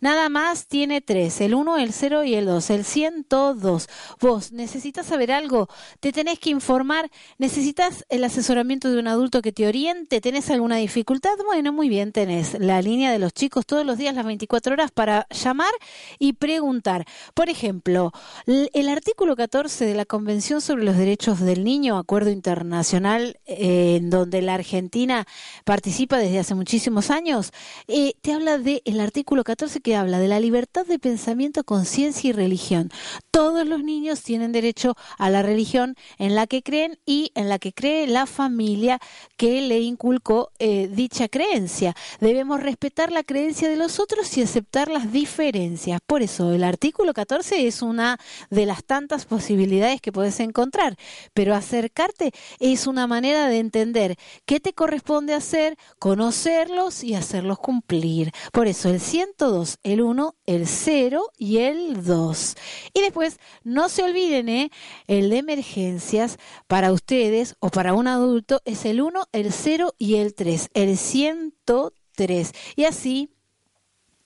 Nada más tiene tres, el 1, el 0 y el 2, el 102. Vos necesitas saber algo, te tenés que informar, necesitas el asesoramiento de un adulto que te oriente, tenés alguna dificultad, bueno, muy bien, tenés la línea de los chicos todos los días las 24 horas para llamar y preguntar. Por ejemplo, el artículo 14 14 de la Convención sobre los Derechos del Niño, acuerdo internacional eh, en donde la Argentina participa desde hace muchísimos años, eh, te habla del el artículo 14 que habla de la libertad de pensamiento, conciencia y religión. Todos los niños tienen derecho a la religión en la que creen y en la que cree la familia que le inculcó eh, dicha creencia. Debemos respetar la creencia de los otros y aceptar las diferencias. Por eso el artículo 14 es una de las tantas posibilidades que puedes encontrar, pero acercarte es una manera de entender qué te corresponde hacer, conocerlos y hacerlos cumplir. Por eso el 102, el 1, el 0 y el 2. Y después, no se olviden, ¿eh? el de emergencias para ustedes o para un adulto es el 1, el 0 y el 3, el 103. Y así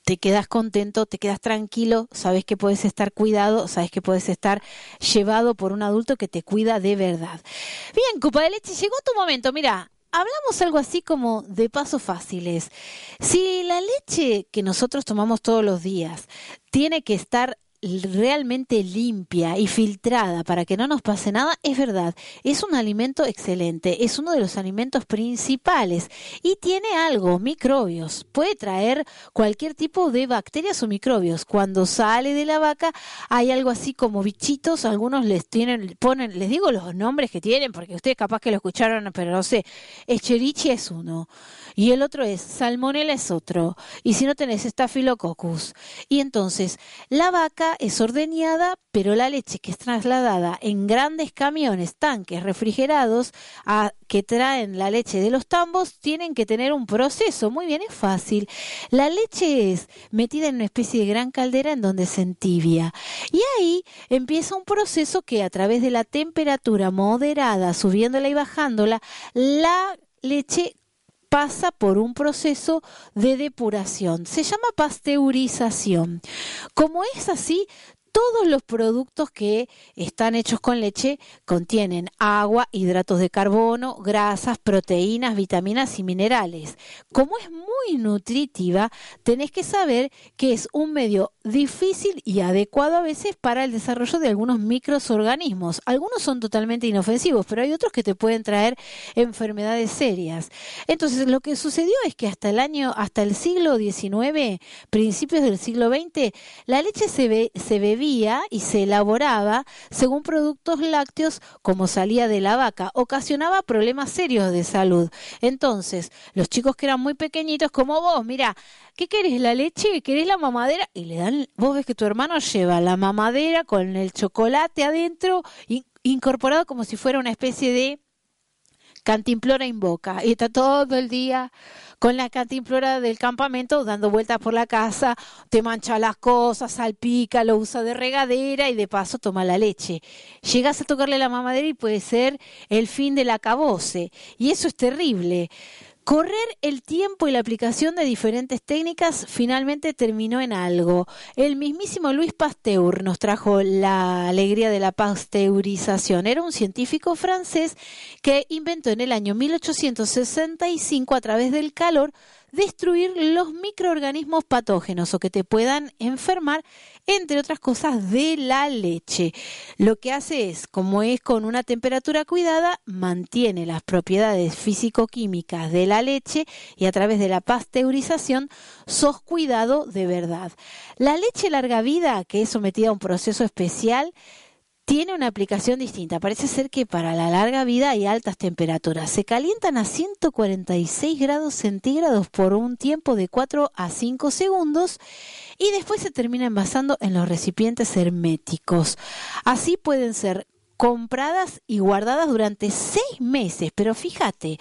te quedas contento, te quedas tranquilo, sabes que puedes estar cuidado, sabes que puedes estar llevado por un adulto que te cuida de verdad. Bien, Copa de Leche, llegó tu momento, mira. Hablamos algo así como de pasos fáciles. Si la leche que nosotros tomamos todos los días tiene que estar realmente limpia y filtrada para que no nos pase nada, es verdad, es un alimento excelente, es uno de los alimentos principales y tiene algo, microbios, puede traer cualquier tipo de bacterias o microbios. Cuando sale de la vaca hay algo así como bichitos, algunos les tienen, ponen, les digo los nombres que tienen porque ustedes capaz que lo escucharon, pero no sé, Escherichia es uno y el otro es Salmonella es otro y si no tenés Staphylococcus y entonces la vaca es ordeñada, pero la leche que es trasladada en grandes camiones, tanques refrigerados a, que traen la leche de los tambos, tienen que tener un proceso. Muy bien, es fácil. La leche es metida en una especie de gran caldera en donde se entibia. Y ahí empieza un proceso que a través de la temperatura moderada, subiéndola y bajándola, la leche pasa por un proceso de depuración. Se llama pasteurización. Como es así, todos los productos que están hechos con leche contienen agua, hidratos de carbono, grasas, proteínas, vitaminas y minerales. Como es muy nutritiva, tenés que saber que es un medio difícil y adecuado a veces para el desarrollo de algunos microorganismos. Algunos son totalmente inofensivos, pero hay otros que te pueden traer enfermedades serias. Entonces, lo que sucedió es que hasta el año, hasta el siglo XIX, principios del siglo XX, la leche se, be, se bebía y se elaboraba según productos lácteos como salía de la vaca, ocasionaba problemas serios de salud. Entonces, los chicos que eran muy pequeñitos como vos, mira, ¿qué querés? ¿La leche? ¿Querés la mamadera? Y le dan, vos ves que tu hermano lleva la mamadera con el chocolate adentro, incorporado como si fuera una especie de cantimplora en boca. Y está todo el día con la cantimplora del campamento dando vueltas por la casa, te mancha las cosas, salpica, lo usa de regadera y de paso toma la leche. Llegas a tocarle la mamadera y puede ser el fin del acabose. Y eso es terrible. Correr el tiempo y la aplicación de diferentes técnicas finalmente terminó en algo. El mismísimo Luis Pasteur nos trajo la alegría de la pasteurización. Era un científico francés que inventó en el año 1865 a través del calor destruir los microorganismos patógenos o que te puedan enfermar, entre otras cosas, de la leche. Lo que hace es, como es con una temperatura cuidada, mantiene las propiedades físico-químicas de la leche y a través de la pasteurización sos cuidado de verdad. La leche larga vida, que es sometida a un proceso especial, tiene una aplicación distinta. Parece ser que para la larga vida hay altas temperaturas. Se calientan a 146 grados centígrados por un tiempo de 4 a 5 segundos y después se termina envasando en los recipientes herméticos. Así pueden ser compradas y guardadas durante seis meses. Pero fíjate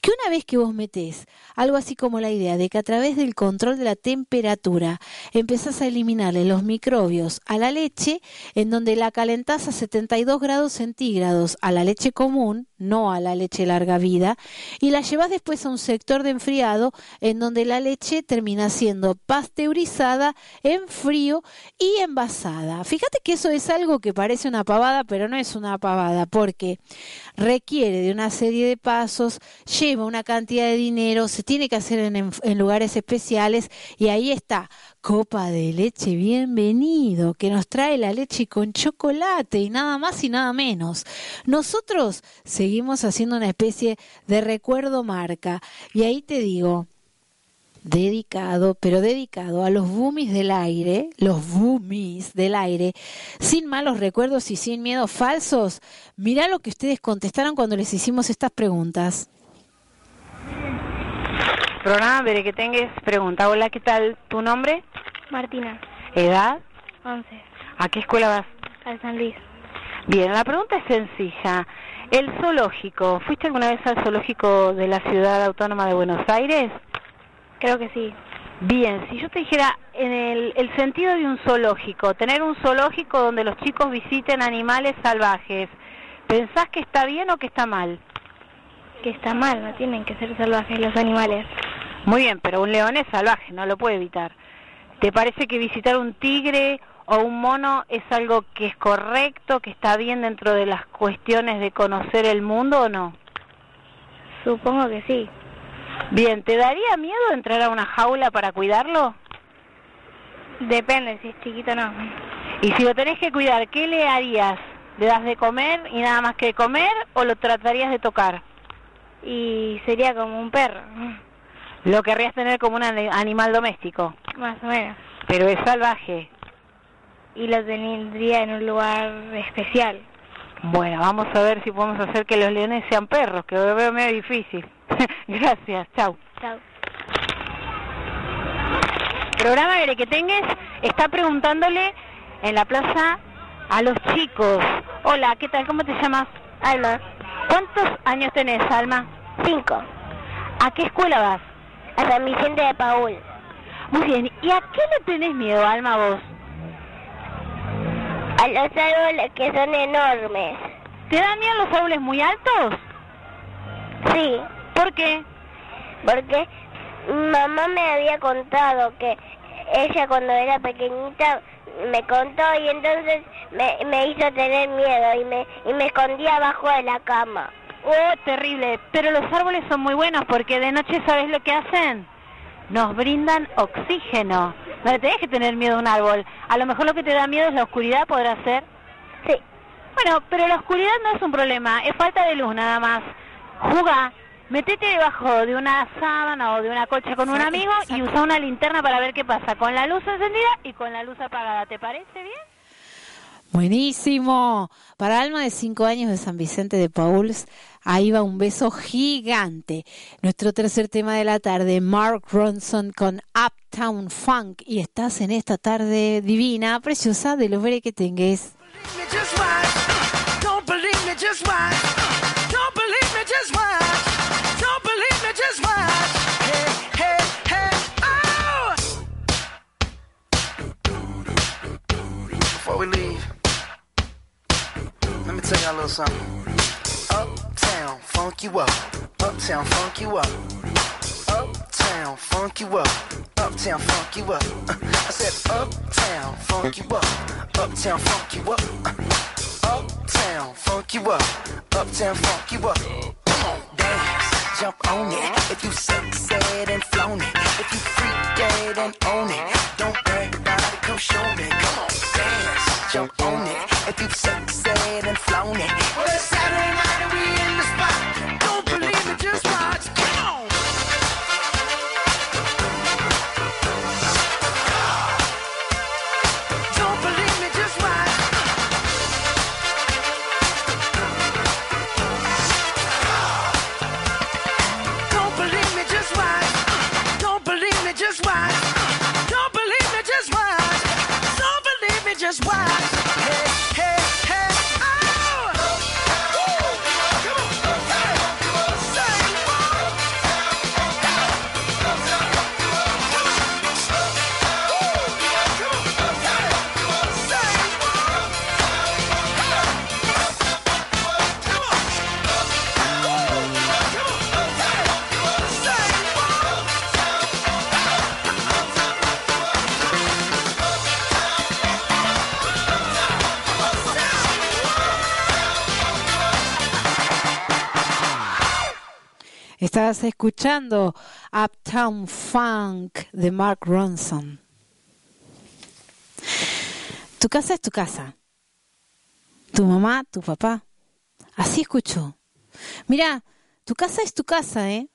que una vez que vos metés algo así como la idea de que a través del control de la temperatura empezás a eliminarle los microbios a la leche, en donde la calentás a 72 grados centígrados a la leche común, no a la leche larga vida, y la llevas después a un sector de enfriado en donde la leche termina siendo pasteurizada en frío y envasada. Fíjate que eso es algo que parece una pavada, pero no es una pavada, porque requiere de una serie de pasos, lleva una cantidad de dinero, se tiene que hacer en, en lugares especiales y ahí está copa de leche, bienvenido, que nos trae la leche con chocolate y nada más y nada menos. Nosotros seguimos haciendo una especie de recuerdo marca y ahí te digo, dedicado, pero dedicado a los boomies del aire, los boomies del aire, sin malos recuerdos y sin miedos falsos. Mirá lo que ustedes contestaron cuando les hicimos estas preguntas. Programa Veré que tengas pregunta. Hola, ¿qué tal? ¿Tu nombre? Martina, ¿Edad? 11, ¿A qué escuela vas? al San Luis. Bien, la pregunta es sencilla. ¿El zoológico, fuiste alguna vez al zoológico de la ciudad autónoma de Buenos Aires? Creo que sí. Bien, si yo te dijera en el, el sentido de un zoológico, tener un zoológico donde los chicos visiten animales salvajes, ¿pensás que está bien o que está mal? Que está mal, no tienen que ser salvajes los animales. Muy bien, pero un león es salvaje, no lo puede evitar. ¿Te parece que visitar un tigre o un mono es algo que es correcto, que está bien dentro de las cuestiones de conocer el mundo o no? Supongo que sí. Bien, ¿te daría miedo entrar a una jaula para cuidarlo? Depende, si es chiquito no. Y si lo tenés que cuidar, ¿qué le harías? ¿Le das de comer y nada más que de comer o lo tratarías de tocar? Y sería como un perro, Lo querrías tener como un ani- animal doméstico, más o menos. pero es salvaje. Y lo tendría en un lugar especial. Bueno, vamos a ver si podemos hacer que los leones sean perros, que lo veo medio difícil. Gracias, chau. Chao. Programa Veré que tengas está preguntándole en la plaza a los chicos. Hola, ¿qué tal? ¿Cómo te llamas? Alma, ¿Cuántos años tenés, Alma? 5. ¿A qué escuela vas? A San Vicente de Paul. Muy bien. ¿Y a qué le tenés miedo, Alma, vos? A los árboles que son enormes. ¿Te dan miedo los árboles muy altos? Sí, ¿Por qué? porque mamá me había contado que ella cuando era pequeñita me contó y entonces me, me hizo tener miedo y me, y me escondía abajo de la cama. Oh, terrible. Pero los árboles son muy buenos porque de noche, ¿sabes lo que hacen? Nos brindan oxígeno. No le tenés que tener miedo a un árbol. A lo mejor lo que te da miedo es la oscuridad, podrá ser. Sí, Bueno, pero la oscuridad no es un problema, es falta de luz nada más. Juga, metete debajo de una sábana o de una colcha con un amigo y usa una linterna para ver qué pasa, con la luz encendida y con la luz apagada. ¿Te parece bien? Buenísimo. Para Alma de 5 años de San Vicente de Pauls, ahí va un beso gigante. Nuestro tercer tema de la tarde, Mark Ronson con Uptown Funk. Y estás en esta tarde divina, preciosa, de los veré que tengas. oh! Before we leave, let me tell a little something. Uptown, funk you up. Uptown, funk you up. Uptown, funk you up. Uptown, funk you up. I said, Uptown, funk you up. Uptown, funk you up. Uptown, funk you up. Uptown, funk you up. Come on, dance, jump on it. If you sexed and flown it. If you freak dead and own it. Don't it, come show me. Come on, dance, jump on it. If you've sexed and flown it. Well, it's Saturday night and we in the spot. Don't Estabas escuchando Uptown Funk de Mark Ronson. Tu casa es tu casa. Tu mamá, tu papá. Así escuchó. Mira, tu casa es tu casa, ¿eh?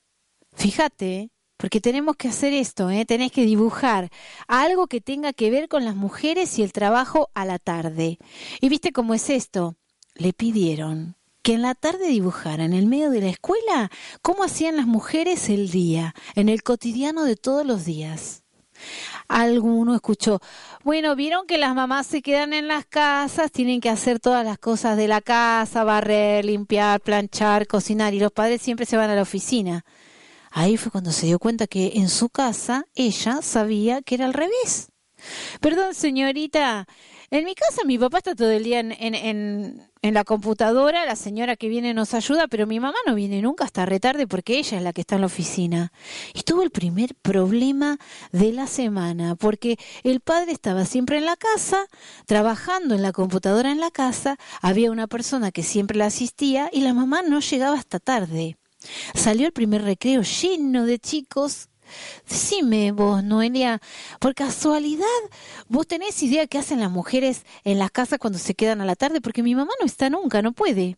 Fíjate, porque tenemos que hacer esto, ¿eh? Tenés que dibujar algo que tenga que ver con las mujeres y el trabajo a la tarde. ¿Y viste cómo es esto? Le pidieron que en la tarde dibujara en el medio de la escuela cómo hacían las mujeres el día, en el cotidiano de todos los días. Alguno escuchó, bueno, vieron que las mamás se quedan en las casas, tienen que hacer todas las cosas de la casa, barrer, limpiar, planchar, cocinar, y los padres siempre se van a la oficina. Ahí fue cuando se dio cuenta que en su casa ella sabía que era al revés. Perdón, señorita, en mi casa mi papá está todo el día en, en, en, la computadora, la señora que viene nos ayuda, pero mi mamá no viene nunca hasta retarde porque ella es la que está en la oficina. Y tuvo el primer problema de la semana, porque el padre estaba siempre en la casa, trabajando en la computadora en la casa, había una persona que siempre la asistía y la mamá no llegaba hasta tarde. Salió el primer recreo lleno de chicos Decime vos, Noelia, por casualidad, ¿vos tenés idea qué hacen las mujeres en las casas cuando se quedan a la tarde? Porque mi mamá no está nunca, no puede.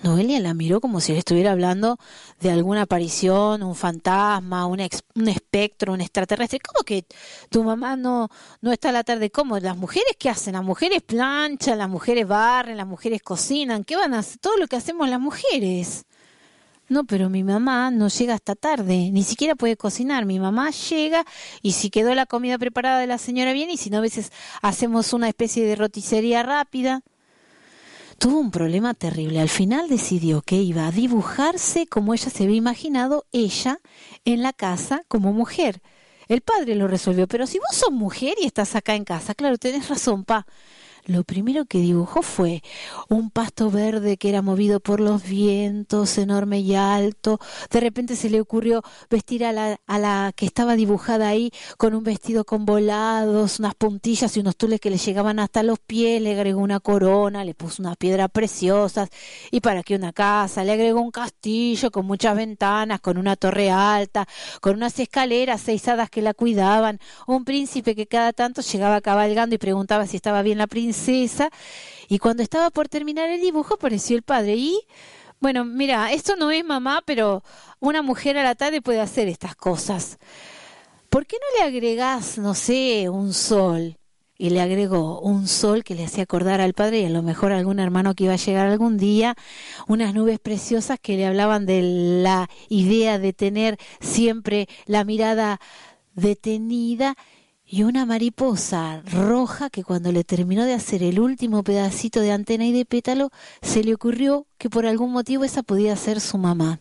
Noelia la miró como si le estuviera hablando de alguna aparición, un fantasma, un, ex- un espectro, un extraterrestre. ¿Cómo que tu mamá no, no está a la tarde? ¿Cómo? ¿Las mujeres qué hacen? Las mujeres planchan, las mujeres barren, las mujeres cocinan. ¿Qué van a hacer? Todo lo que hacemos las mujeres. No, pero mi mamá no llega hasta tarde, ni siquiera puede cocinar. Mi mamá llega y si quedó la comida preparada de la señora bien y si no a veces hacemos una especie de roticería rápida. Tuvo un problema terrible. Al final decidió que iba a dibujarse como ella se había imaginado, ella, en la casa como mujer. El padre lo resolvió, pero si vos sos mujer y estás acá en casa, claro, tenés razón, pa. Lo primero que dibujó fue un pasto verde que era movido por los vientos, enorme y alto. De repente se le ocurrió vestir a la, a la que estaba dibujada ahí con un vestido con volados, unas puntillas y unos tules que le llegaban hasta los pies. Le agregó una corona, le puso unas piedras preciosas y para que una casa. Le agregó un castillo con muchas ventanas, con una torre alta, con unas escaleras, seis hadas que la cuidaban, un príncipe que cada tanto llegaba cabalgando y preguntaba si estaba bien la princesa. Y cuando estaba por terminar el dibujo apareció el padre y bueno, mira, esto no es mamá, pero una mujer a la tarde puede hacer estas cosas. ¿Por qué no le agregás, no sé, un sol? Y le agregó un sol que le hacía acordar al padre y a lo mejor a algún hermano que iba a llegar algún día, unas nubes preciosas que le hablaban de la idea de tener siempre la mirada detenida y una mariposa roja que cuando le terminó de hacer el último pedacito de antena y de pétalo, se le ocurrió que por algún motivo esa podía ser su mamá.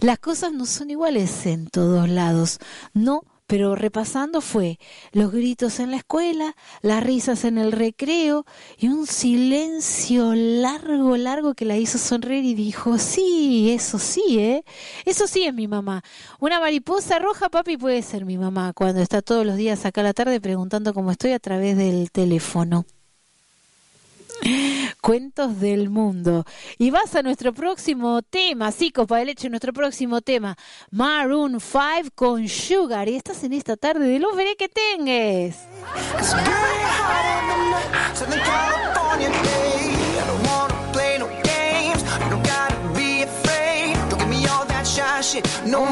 Las cosas no son iguales en todos lados, no, pero repasando fue los gritos en la escuela, las risas en el recreo y un silencio largo, largo que la hizo sonreír y dijo, sí, eso sí, ¿eh? Eso sí es mi mamá. Una mariposa roja, papi, puede ser mi mamá cuando está todos los días acá a la tarde preguntando cómo estoy a través del teléfono. Cuentos del mundo. Y vas a nuestro próximo tema, sí, copa de leche, nuestro próximo tema, Maroon 5 con Sugar. Y estás en esta tarde de los veré que tengas. No.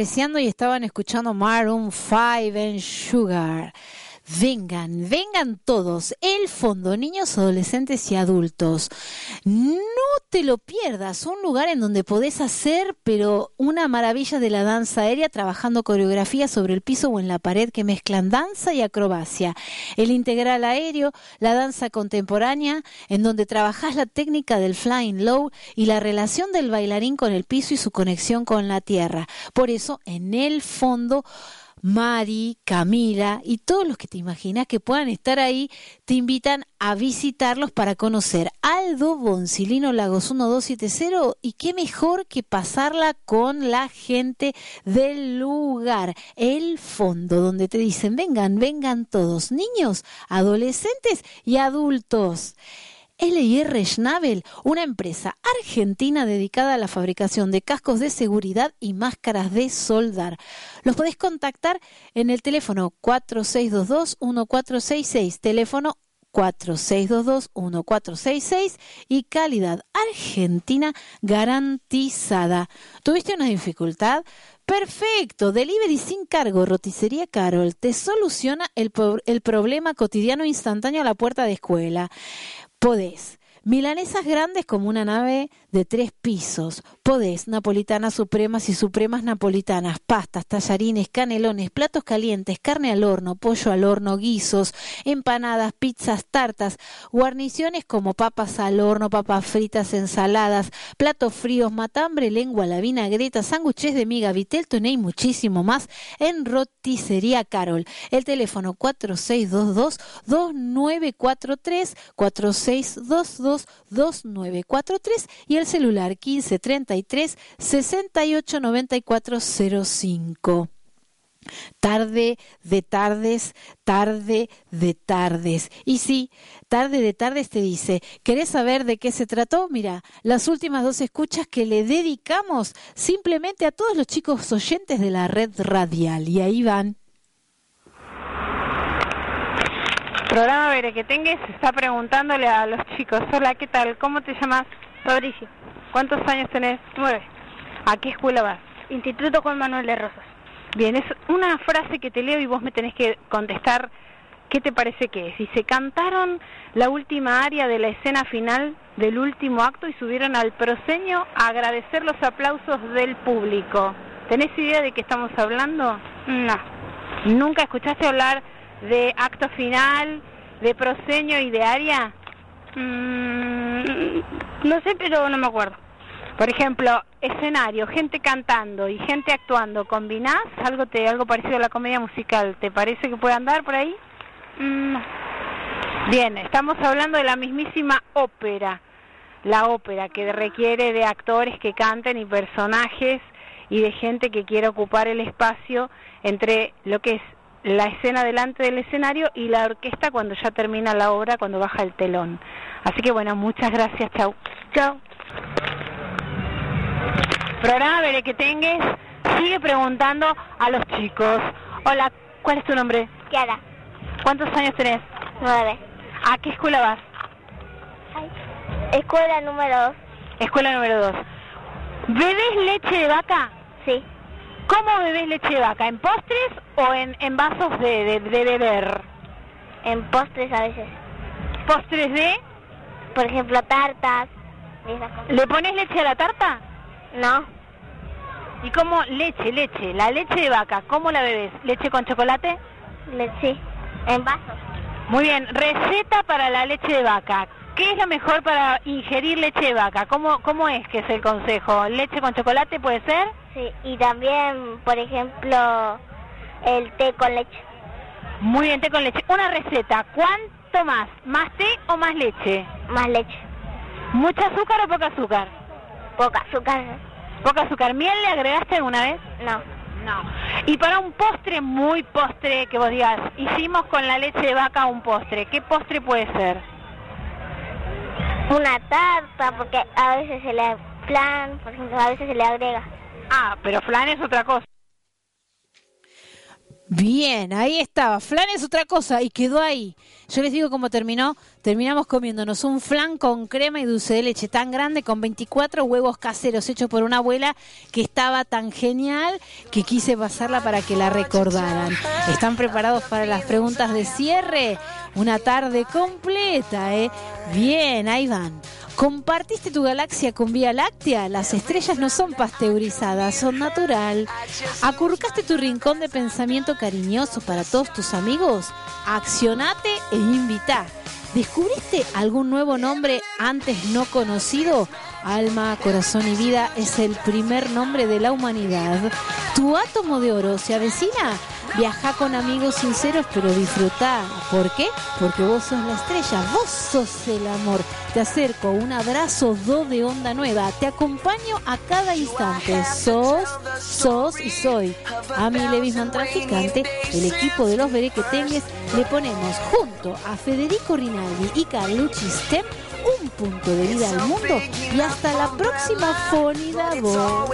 Y estaban escuchando Maroon 5 en Sugar. Vengan, vengan todos. El fondo, niños, adolescentes y adultos. Te lo pierdas. Un lugar en donde podés hacer, pero una maravilla de la danza aérea, trabajando coreografía sobre el piso o en la pared que mezclan danza y acrobacia. El integral aéreo, la danza contemporánea, en donde trabajás la técnica del flying low y la relación del bailarín con el piso y su conexión con la tierra. Por eso, en el fondo, Mari, Camila y todos los que te imaginas que puedan estar ahí, te invitan a visitarlos para conocer Aldo Boncilino Lagos 1270 y qué mejor que pasarla con la gente del lugar, el fondo, donde te dicen vengan, vengan todos, niños, adolescentes y adultos. LIR Schnabel, una empresa argentina dedicada a la fabricación de cascos de seguridad y máscaras de soldar. Los podés contactar en el teléfono 4622-1466, teléfono 4622-1466 y calidad argentina garantizada. ¿Tuviste una dificultad? Perfecto, delivery sin cargo, roticería Carol, te soluciona el, el problema cotidiano instantáneo a la puerta de escuela. Podés. Milanesas grandes como una nave de tres pisos. Podés. Napolitanas supremas y supremas napolitanas. Pastas, tallarines, canelones, platos calientes, carne al horno, pollo al horno, guisos, empanadas, pizzas, tartas, guarniciones como papas al horno, papas fritas, ensaladas, platos fríos, matambre, lengua, la vinagreta, sándwiches de miga, vitel, toné y muchísimo más en Roticería Carol. El teléfono 4622-2943, 4622-2943 y el celular 1533 689405. Tarde de tardes, tarde de tardes. Y sí, tarde de tardes te dice, ¿querés saber de qué se trató? Mira, las últimas dos escuchas que le dedicamos simplemente a todos los chicos oyentes de la red radial. Y ahí van. Programa Berequetengue se está preguntándole a los chicos, hola, ¿qué tal? ¿Cómo te llamas? Fabricio. ¿Cuántos años tenés? Nueve. ¿A qué escuela vas? Instituto Juan Manuel de Rosas. Bien, es una frase que te leo y vos me tenés que contestar qué te parece que es. Dice, cantaron la última aria de la escena final del último acto y subieron al proscenio a agradecer los aplausos del público. ¿Tenés idea de qué estamos hablando? No. ¿Nunca escuchaste hablar de acto final, de proscenio y de aria? Mm, no sé, pero no me acuerdo. Por ejemplo, escenario, gente cantando y gente actuando, ¿combinás algo te algo parecido a la comedia musical? ¿Te parece que puede andar por ahí? Mm. Bien, estamos hablando de la mismísima ópera. La ópera que requiere de actores que canten y personajes y de gente que quiera ocupar el espacio entre lo que es la escena delante del escenario y la orquesta cuando ya termina la obra, cuando baja el telón. Así que bueno, muchas gracias, chau. Chau. Programa Veré que tengas sigue preguntando a los chicos. Hola, ¿cuál es tu nombre? Kiara, ¿Cuántos años tenés? nueve. ¿A qué escuela vas? Escuela número dos. Escuela número 2. ¿Bebés leche de vaca? Sí. ¿Cómo bebés leche de vaca? ¿En postres o en, en vasos de, de, de beber? En postres a veces. ¿Postres de? Por ejemplo, tartas. y esas cosas. ¿Le pones leche a la tarta? No. ¿Y cómo? Leche, leche. La leche de vaca, ¿cómo la bebes? ¿Leche con chocolate? Le- sí. En vasos. Muy bien. Receta para la leche de vaca. ¿Qué es lo mejor para ingerir leche de vaca? ¿Cómo, cómo es que es el consejo? ¿Leche con chocolate puede ser? Sí. Y también, por ejemplo, el té con leche. Muy bien, té con leche. Una receta. ¿Cuánto más? ¿Más té o más leche? Más leche. ¿Mucho azúcar o poco azúcar? Poca azúcar. Poco azúcar. ¿Miel le agregaste alguna vez? No. No. Y para un postre muy postre que vos digas, hicimos con la leche de vaca un postre. ¿Qué postre puede ser? Una tarta, porque a veces se le plan, por ejemplo, a veces se le agrega. Ah, pero flan es otra cosa. Bien, ahí estaba. Flan es otra cosa y quedó ahí. Yo les digo cómo terminó. Terminamos comiéndonos un flan con crema y dulce de leche tan grande con 24 huevos caseros hechos por una abuela que estaba tan genial que quise pasarla para que la recordaran. ¿Están preparados para las preguntas de cierre? Una tarde completa, ¿eh? Bien, ahí van. ¿Compartiste tu galaxia con Vía Láctea? Las estrellas no son pasteurizadas, son natural. ¿Acurrucaste tu rincón de pensamiento cariñoso para todos tus amigos? Accionate e invita. ¿Descubriste algún nuevo nombre antes no conocido? Alma, corazón y vida es el primer nombre de la humanidad. ¿Tu átomo de oro se avecina? Viaja con amigos sinceros, pero disfruta. ¿Por qué? Porque vos sos la estrella, vos sos el amor. Te acerco, un abrazo do de onda nueva. Te acompaño a cada instante. Sos, sos y soy. A mi Levisman Traficante, el equipo de los Berequetengues, le ponemos junto a Federico Rinaldi y Carlucci Stem un punto de vida al mundo y hasta la próxima Fonida Voz.